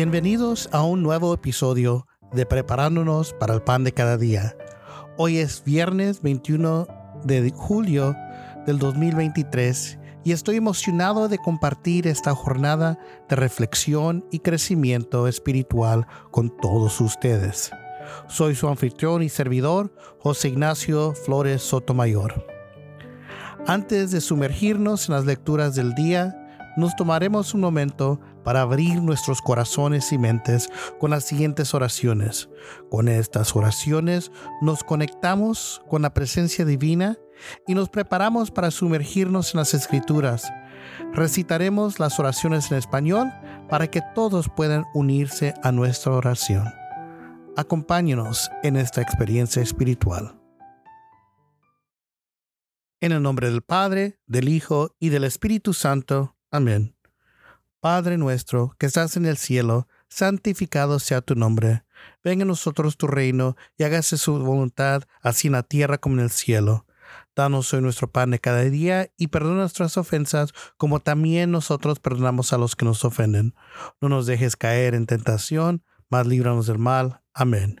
Bienvenidos a un nuevo episodio de Preparándonos para el Pan de cada día. Hoy es viernes 21 de julio del 2023 y estoy emocionado de compartir esta jornada de reflexión y crecimiento espiritual con todos ustedes. Soy su anfitrión y servidor, José Ignacio Flores Sotomayor. Antes de sumergirnos en las lecturas del día, nos tomaremos un momento para abrir nuestros corazones y mentes con las siguientes oraciones. Con estas oraciones nos conectamos con la presencia divina y nos preparamos para sumergirnos en las escrituras. Recitaremos las oraciones en español para que todos puedan unirse a nuestra oración. Acompáñenos en esta experiencia espiritual. En el nombre del Padre, del Hijo y del Espíritu Santo. Amén. Padre nuestro que estás en el cielo, santificado sea tu nombre. Venga a nosotros tu reino y hágase su voluntad, así en la tierra como en el cielo. Danos hoy nuestro pan de cada día y perdona nuestras ofensas como también nosotros perdonamos a los que nos ofenden. No nos dejes caer en tentación, mas líbranos del mal. Amén.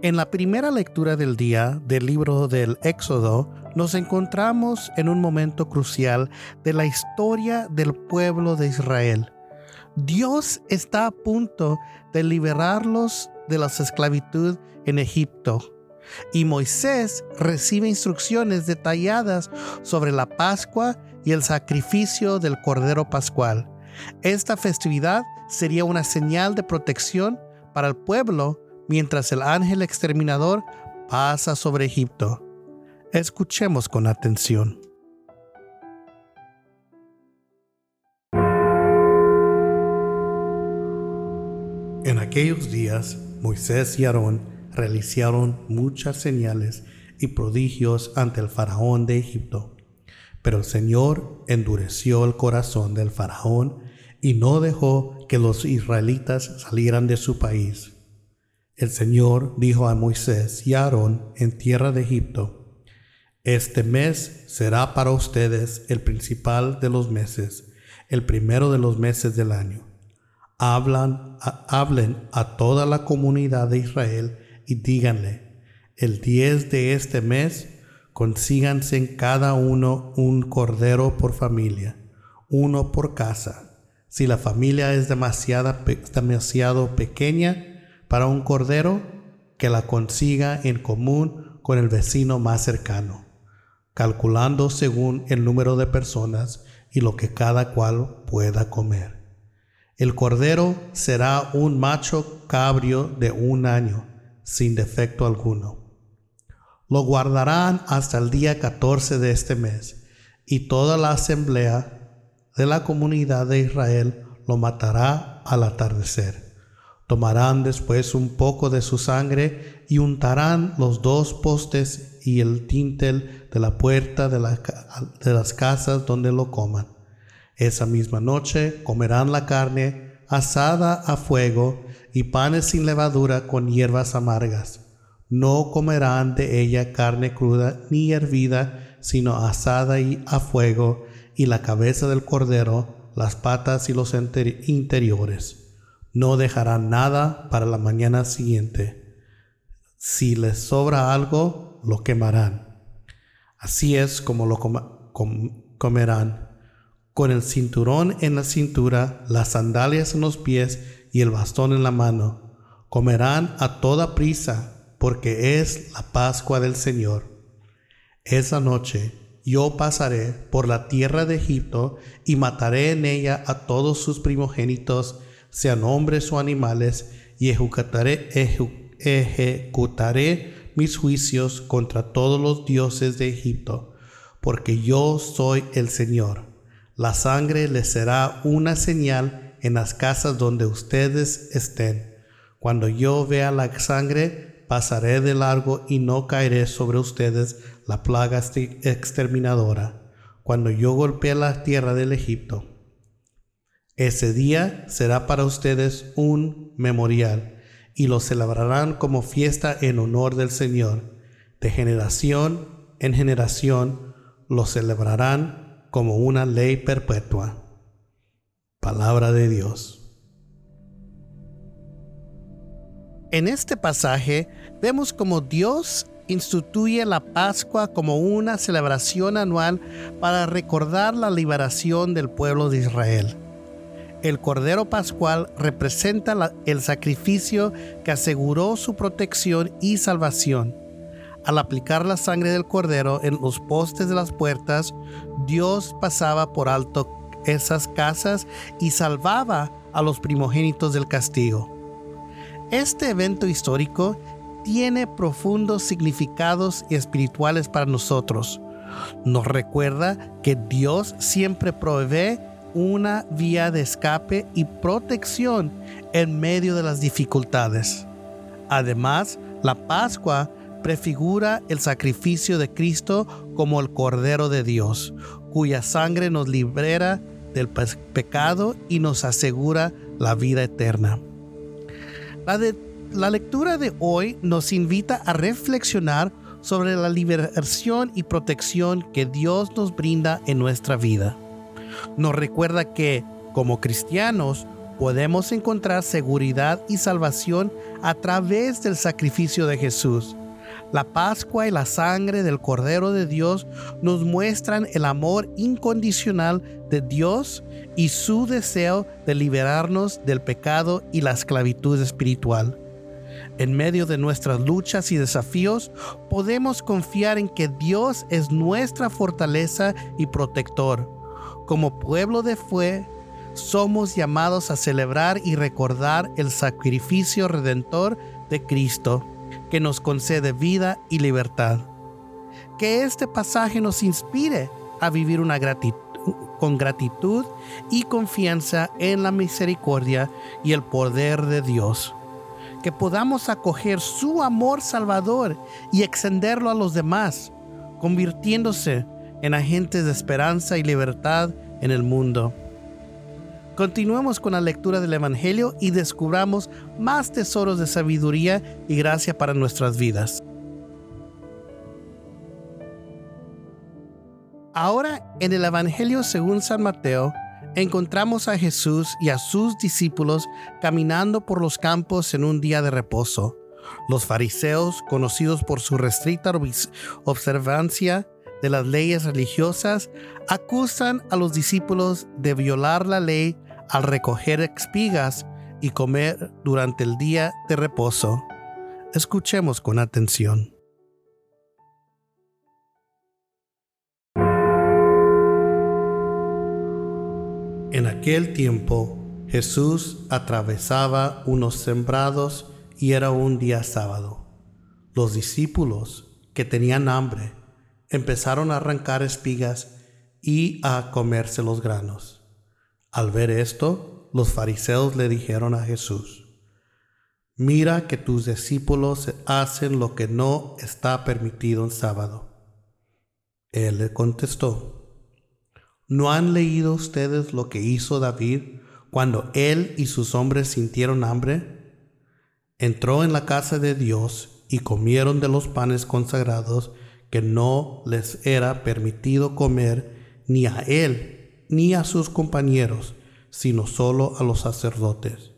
En la primera lectura del día del libro del Éxodo, nos encontramos en un momento crucial de la historia del pueblo de Israel. Dios está a punto de liberarlos de la esclavitud en Egipto. Y Moisés recibe instrucciones detalladas sobre la Pascua y el sacrificio del Cordero Pascual. Esta festividad sería una señal de protección para el pueblo mientras el ángel exterminador pasa sobre Egipto. Escuchemos con atención. En aquellos días, Moisés y Aarón realizaron muchas señales y prodigios ante el faraón de Egipto. Pero el Señor endureció el corazón del faraón y no dejó que los israelitas salieran de su país. El Señor dijo a Moisés y a Aarón en tierra de Egipto, Este mes será para ustedes el principal de los meses, el primero de los meses del año. Hablan, hablen a toda la comunidad de Israel y díganle, el 10 de este mes consíganse en cada uno un cordero por familia, uno por casa. Si la familia es demasiado, demasiado pequeña, para un cordero que la consiga en común con el vecino más cercano, calculando según el número de personas y lo que cada cual pueda comer. El cordero será un macho cabrio de un año, sin defecto alguno. Lo guardarán hasta el día 14 de este mes, y toda la asamblea de la comunidad de Israel lo matará al atardecer. Tomarán después un poco de su sangre y untarán los dos postes y el tintel de la puerta de, las casas donde lo coman. Esa misma noche comerán la carne asada a fuego y panes sin levadura con hierbas amargas. No comerán de ella carne cruda ni hervida, sino asada y a fuego, y la cabeza del cordero, las patas y los interiores no dejarán nada para la mañana siguiente. Si les sobra algo, lo quemarán. Así es como lo comerán. Con el cinturón en la cintura, las sandalias en los pies y el bastón en la mano. Comerán a toda prisa, porque es la Pascua del Señor. Esa noche yo pasaré por la tierra de Egipto y mataré en ella a todos sus primogénitos sean hombres o animales, y ejecutaré, ejecutaré mis juicios contra todos los dioses de Egipto, porque yo soy el Señor. La sangre les será una señal en las casas donde ustedes estén. Cuando yo vea la sangre, pasaré de largo y no caeré sobre ustedes la plaga exterminadora, cuando yo golpee la tierra del Egipto. Ese día será para ustedes un memorial y lo celebrarán como fiesta en honor del Señor. De generación en generación lo celebrarán como una ley perpetua. Palabra de Dios. En este pasaje vemos como Dios instituye la Pascua como una celebración anual para recordar la liberación del pueblo de Israel. El Cordero Pascual representa el sacrificio que aseguró su protección y salvación. Al aplicar la sangre del Cordero en los postes de las puertas, Dios pasaba por alto esas casas y salvaba a los primogénitos del castigo. Este evento histórico tiene profundos significados espirituales para nosotros. Nos recuerda que Dios siempre provee una vía de escape y protección en medio de las dificultades. Además, la Pascua prefigura el sacrificio de Cristo como el Cordero de Dios, cuya sangre nos libera del pecado y nos asegura la vida eterna. La, lectura de hoy nos invita a reflexionar sobre la liberación y protección que Dios nos brinda en nuestra vida. Nos recuerda que, como cristianos, podemos encontrar seguridad y salvación a través del sacrificio de Jesús. La Pascua y la sangre del Cordero de Dios nos muestran el amor incondicional de Dios y su deseo de liberarnos del pecado y la esclavitud espiritual. En medio de nuestras luchas y desafíos, podemos confiar en que Dios es nuestra fortaleza y protector. Como pueblo de fe, somos llamados a celebrar y recordar el sacrificio redentor de Cristo que nos concede vida y libertad. Que este pasaje nos inspire a vivir una gratitud, con gratitud y confianza en la misericordia y el poder de Dios. Que podamos acoger su amor salvador y extenderlo a los demás, convirtiéndose en agentes de esperanza y libertad en el mundo. Continuemos con la lectura del Evangelio y descubramos más tesoros de sabiduría y gracia para nuestras vidas. Ahora en el Evangelio según San Mateo encontramos a Jesús y a sus discípulos caminando por los campos en un día de reposo. Los fariseos, conocidos por su restricta observancia de las leyes religiosas, acusan a los discípulos de violar la ley al recoger espigas y comer durante el día de reposo. Escuchemos con atención. En aquel tiempo Jesús atravesaba unos sembrados y era un día sábado. Los discípulos, que tenían hambre, empezaron a arrancar espigas y a comerse los granos. Al ver esto, los fariseos le dijeron a Jesús, Mira que tus discípulos hacen lo que no está permitido en sábado. Él le contestó, ¿no han leído ustedes lo que hizo David cuando él y sus hombres sintieron hambre? Entró en la casa de Dios y comieron de los panes consagrados que no les era permitido comer ni a él ni a sus compañeros, sino solo a los sacerdotes.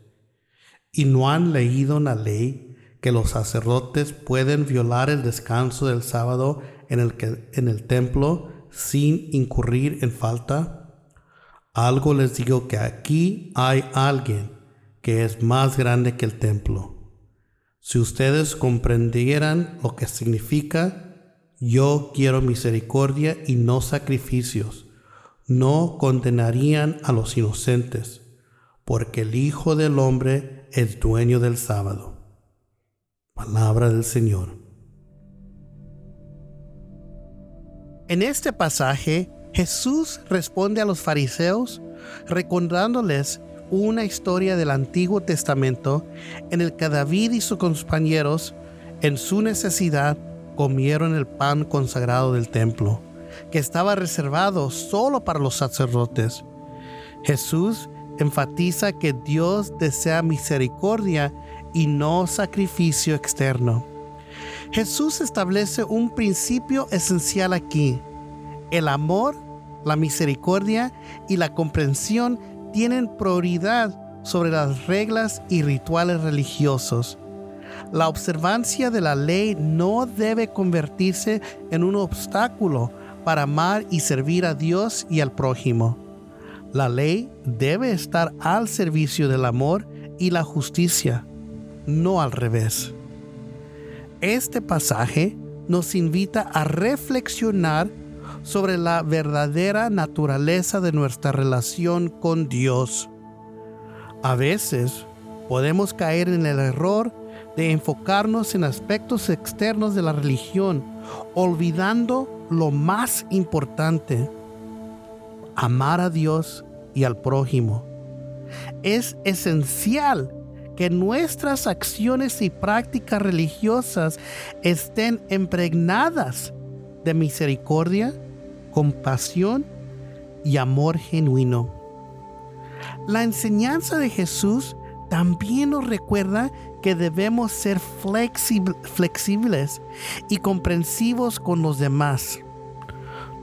Y no han leído la ley que los sacerdotes pueden violar el descanso del sábado en el, que, en el templo sin incurrir en falta. Algo les digo que aquí hay alguien que es más grande que el templo. Si ustedes comprendieran lo que significa, yo quiero misericordia y no sacrificios no condenarían a los inocentes, porque el Hijo del Hombre es dueño del sábado. Palabra del Señor. En este pasaje, Jesús responde a los fariseos recordándoles una historia del Antiguo Testamento en el que David y sus compañeros, en su necesidad, comieron el pan consagrado del templo, que estaba reservado solo para los sacerdotes. Jesús enfatiza que Dios desea misericordia y no sacrificio externo. Jesús establece un principio esencial aquí. El amor, la misericordia y la comprensión tienen prioridad sobre las reglas y rituales religiosos. La observancia de la ley no debe convertirse en un obstáculo para amar y servir a Dios y al prójimo. La ley debe estar al servicio del amor y la justicia, no al revés. Este pasaje nos invita a reflexionar sobre la verdadera naturaleza de nuestra relación con Dios. A veces podemos caer en el error de enfocarnos en aspectos externos de la religión, olvidando lo más importante, amar a Dios y al prójimo. Es esencial que nuestras acciones y prácticas religiosas estén impregnadas de misericordia, compasión y amor genuino. La enseñanza de Jesús también nos recuerda que debemos ser flexibles y comprensivos con los demás.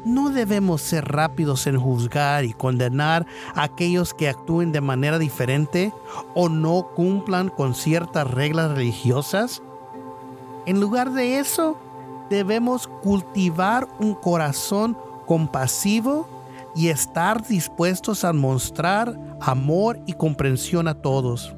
No debemos ser rápidos en juzgar y condenar a aquellos que actúen de manera diferente o no cumplan con ciertas reglas religiosas. En lugar de eso, debemos cultivar un corazón compasivo y estar dispuestos a mostrar amor y comprensión a todos.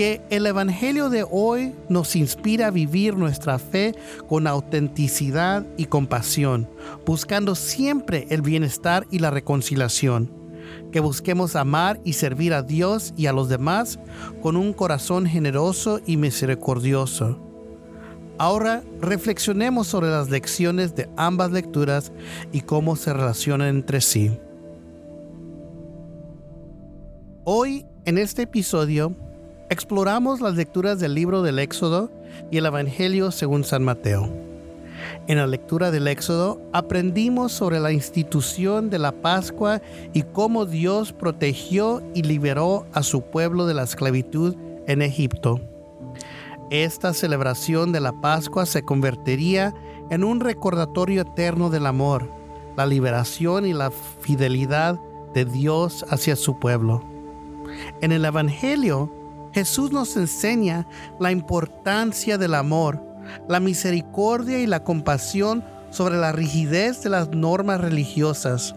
Que el Evangelio de hoy nos inspira a vivir nuestra fe con autenticidad y compasión, buscando siempre el bienestar y la reconciliación. Que busquemos amar y servir a Dios y a los demás con un corazón generoso y misericordioso Ahora reflexionemos sobre las lecciones de ambas lecturas y cómo se relacionan entre sí. Hoy, en este episodio, exploramos las lecturas del libro del Éxodo y el Evangelio según San Mateo. En la lectura del Éxodo aprendimos sobre la institución de la Pascua y cómo Dios protegió y liberó a su pueblo de la esclavitud en Egipto. Esta celebración de la Pascua se convertiría en un recordatorio eterno del amor, la liberación y la fidelidad de Dios hacia su pueblo. En el Evangelio, Jesús nos enseña la importancia del amor, la misericordia y la compasión sobre la rigidez de las normas religiosas.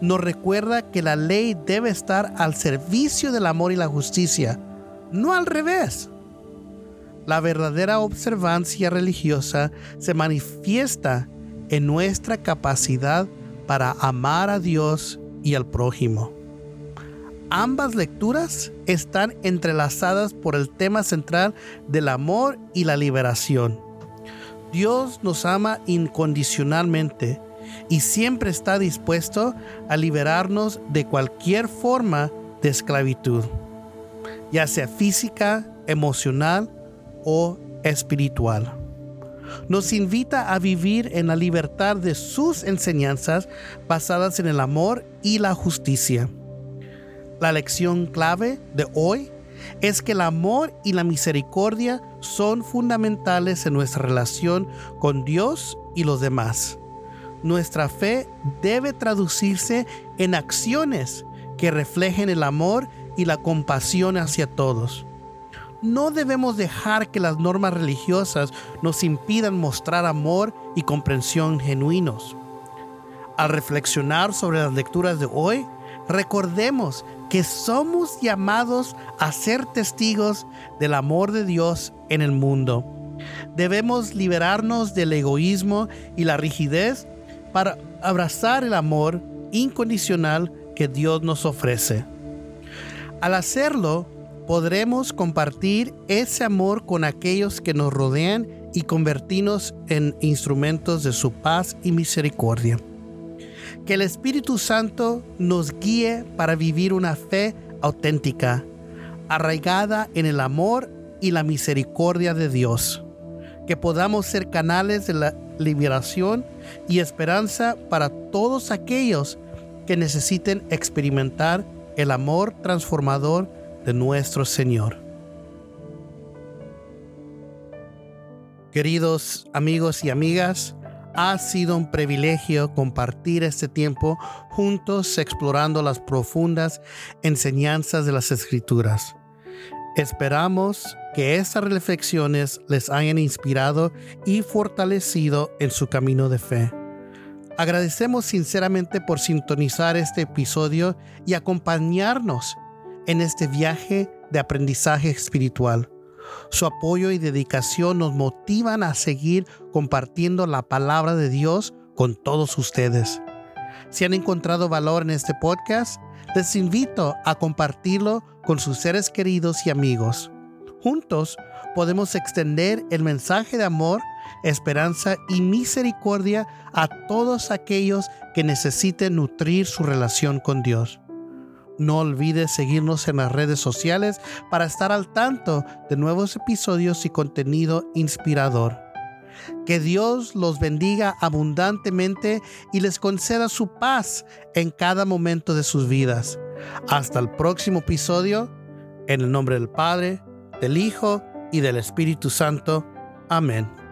Nos recuerda que la ley debe estar al servicio del amor y la justicia, no al revés. La verdadera observancia religiosa se manifiesta en nuestra capacidad para amar a Dios y al prójimo. Ambas lecturas están entrelazadas por el tema central del amor y la liberación. Dios nos ama incondicionalmente y siempre está dispuesto a liberarnos de cualquier forma de esclavitud, ya sea física, emocional o espiritual. Nos invita a vivir en la libertad de sus enseñanzas basadas en el amor y la justicia. La lección clave de hoy es que el amor y la misericordia son fundamentales en nuestra relación con Dios y los demás. Nuestra fe debe traducirse en acciones que reflejen el amor y la compasión hacia todos no debemos dejar que las normas religiosas nos impidan mostrar amor y comprensión genuinos. Al reflexionar sobre las lecturas de hoy, recordemos que somos llamados a ser testigos del amor de Dios en el mundo. Debemos liberarnos del egoísmo y la rigidez para abrazar el amor incondicional que Dios nos ofrece. Al hacerlo, podremos compartir ese amor con aquellos que nos rodean y convertirnos en instrumentos de su paz y misericordia. Que el Espíritu Santo nos guíe para vivir una fe auténtica, arraigada en el amor y la misericordia de Dios. Que podamos ser canales de la liberación y esperanza para todos aquellos que necesiten experimentar el amor transformador de nuestro Señor. Queridos amigos y amigas, ha sido un privilegio compartir este tiempo juntos explorando las profundas enseñanzas de las Escrituras. Esperamos que estas reflexiones les hayan inspirado y fortalecido en su camino de fe. Agradecemos sinceramente por sintonizar este episodio y acompañarnos en este viaje de aprendizaje espiritual. Su apoyo y dedicación nos motivan a seguir compartiendo la palabra de Dios con todos ustedes. Si han encontrado valor en este podcast, les invito a compartirlo con sus seres queridos y amigos. Juntos podemos extender el mensaje de amor, esperanza y misericordia a todos aquellos que necesiten nutrir su relación con Dios. No olvides seguirnos en las redes sociales para estar al tanto de nuevos episodios y contenido inspirador. Que Dios los bendiga abundantemente y les conceda su paz en cada momento de sus vidas. Hasta el próximo episodio, en el nombre del Padre, del Hijo y del Espíritu Santo. Amén.